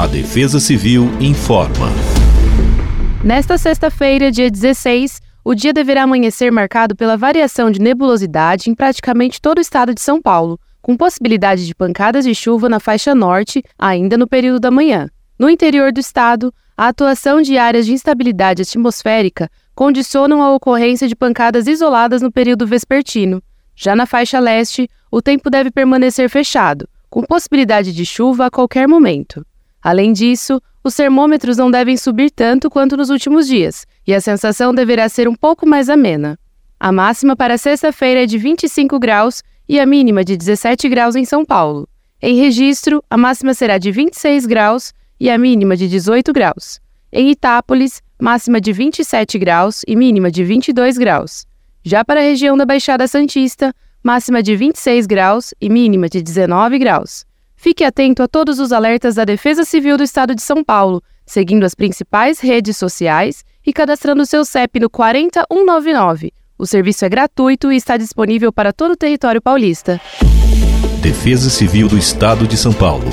A Defesa Civil informa. Nesta sexta-feira, dia 16, o dia deverá amanhecer marcado pela variação de nebulosidade em praticamente todo o estado de São Paulo, com possibilidade de pancadas de chuva na faixa norte ainda no período da manhã. No interior do estado, a atuação de áreas de instabilidade atmosférica condicionam a ocorrência de pancadas isoladas no período vespertino. Já na faixa leste, o tempo deve permanecer fechado, com possibilidade de chuva a qualquer momento. Além disso, os termômetros não devem subir tanto quanto nos últimos dias, e a sensação deverá ser um pouco mais amena. A máxima para sexta-feira é de 25 graus e a mínima de 17 graus em São Paulo. Em registro, a máxima será de 26 graus e a mínima de 18 graus. Em Itápolis, máxima de 27 graus e mínima de 22 graus. Já para a região da Baixada Santista, máxima de 26 graus e mínima de 19 graus. Fique atento a todos os alertas da Defesa Civil do Estado de São Paulo, seguindo as principais redes sociais e cadastrando seu CEP no 40199. O serviço é gratuito e está disponível para todo o território paulista. Defesa Civil do Estado de São Paulo.